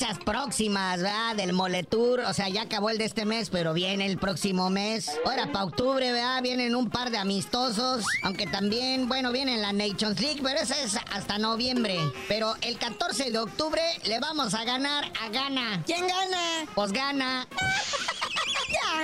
Fechas próximas, ¿verdad? Del Moletour. O sea, ya acabó el de este mes, pero viene el próximo mes. Ahora, para octubre, ¿verdad? Vienen un par de amistosos. Aunque también, bueno, viene la Nations League, pero esa es hasta noviembre. Pero el 14 de octubre le vamos a ganar a Gana. ¿Quién gana? Pues gana.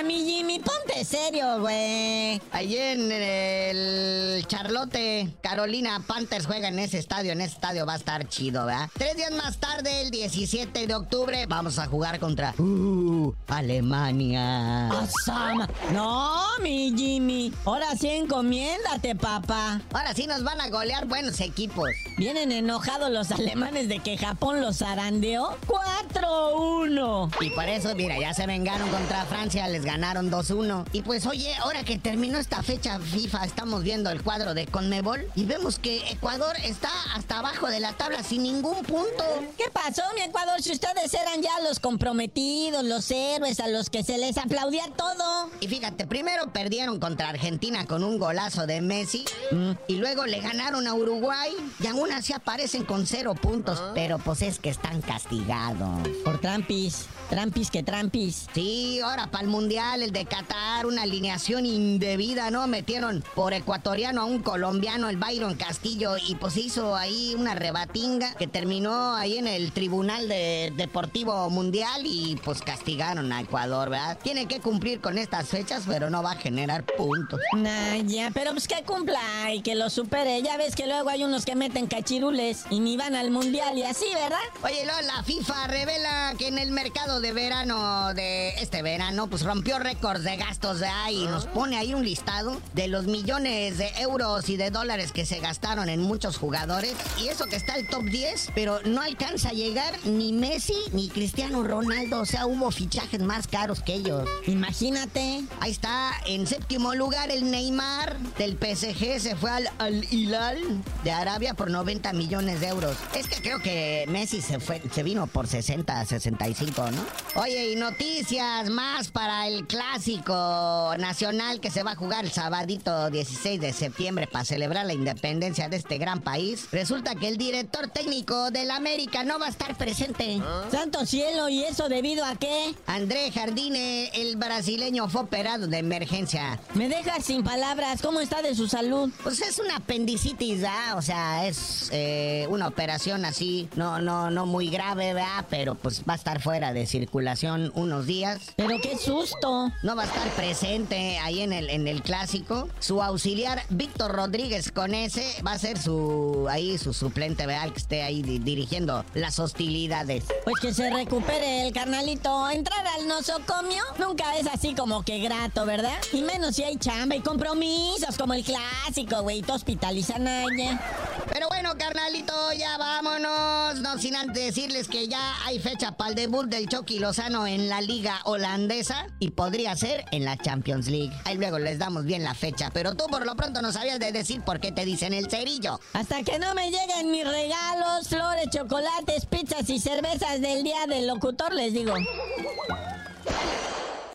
Mi Jimmy, ponte serio, güey. Allí en el Charlotte, Carolina Panthers juega en ese estadio. En ese estadio va a estar chido, ¿verdad? Tres días más tarde, el 17 de octubre, vamos a jugar contra uh, Alemania. Osama. No, mi Jimmy. Ahora sí encomiéndate, papá. Ahora sí nos van a golear buenos equipos. Vienen enojados los alemanes de que Japón los zarandeó 4-1. Y por eso, mira, ya se vengaron contra Francia, les ganaron 2-1. Y pues, oye, ahora que terminó esta fecha FIFA, estamos viendo el cuadro de Conmebol y vemos que Ecuador está hasta abajo de la tabla sin ningún punto. ¿Qué pasó, mi Ecuador? Si ustedes eran ya los comprometidos, los héroes a los que se les aplaudía todo. Y fíjate, primero perdieron contra Argentina con un golazo de Messi y luego le ganaron a Uruguay y aún así aparecen con cero puntos. Pero pues es que están castigados. Por trampis. Trampis que trampis. Sí, ahora para el Mundial, el de Qatar, una alineación indebida, ¿no? Metieron por ecuatoriano a un colombiano, el Byron Castillo, y pues hizo ahí una rebatinga que terminó ahí en el Tribunal de Deportivo Mundial y pues a Ecuador, ¿verdad? Tiene que cumplir con estas fechas, pero no va a generar puntos. Nah, ya, pero pues que cumpla y que lo supere. Ya ves que luego hay unos que meten cachirules y ni van al mundial y así, ¿verdad? Oye, Lola, la FIFA revela que en el mercado de verano de este verano, pues rompió récords de gastos de ahí y nos pone ahí un listado de los millones de euros y de dólares que se gastaron en muchos jugadores. Y eso que está el top 10, pero no alcanza a llegar ni Messi ni Cristiano Ronaldo. O sea, hubo fichajes más caros que ellos. Imagínate. Ahí está, en séptimo lugar el Neymar del PSG se fue al, al Hilal de Arabia por 90 millones de euros. Es que creo que Messi se fue, se vino por 60, 65, ¿no? Oye, y noticias más para el clásico nacional que se va a jugar el sabadito 16 de septiembre para celebrar la independencia de este gran país. Resulta que el director técnico del América no va a estar presente. Santo cielo, ¿y eso debido a qué? André Jardine, el brasileño, fue operado de emergencia. Me dejas sin palabras. ¿Cómo está de su salud? Pues es una apendicitis, ¿verdad? O sea, es eh, una operación así, no, no, no muy grave, ¿verdad? Pero pues va a estar fuera de circulación unos días. Pero qué susto. No va a estar presente ahí en el, en el clásico. Su auxiliar, Víctor Rodríguez con ese, va a ser su ahí su suplente, ¿verdad? Que esté ahí di- dirigiendo las hostilidades. Pues que se recupere el carnalito. Entrar al nosocomio nunca es así como que grato, ¿verdad? Y menos si hay chamba y compromisos como el clásico, güey. Te hospitalizan a. Pero bueno, carnalito, ya vámonos. No sin antes decirles que ya hay fecha para el debut del Chucky Lozano en la liga holandesa y podría ser en la Champions League. Ahí luego les damos bien la fecha, pero tú por lo pronto no sabías de decir por qué te dicen el cerillo. Hasta que no me lleguen mis regalos, chocolates, pizzas y cervezas del día del locutor, les digo.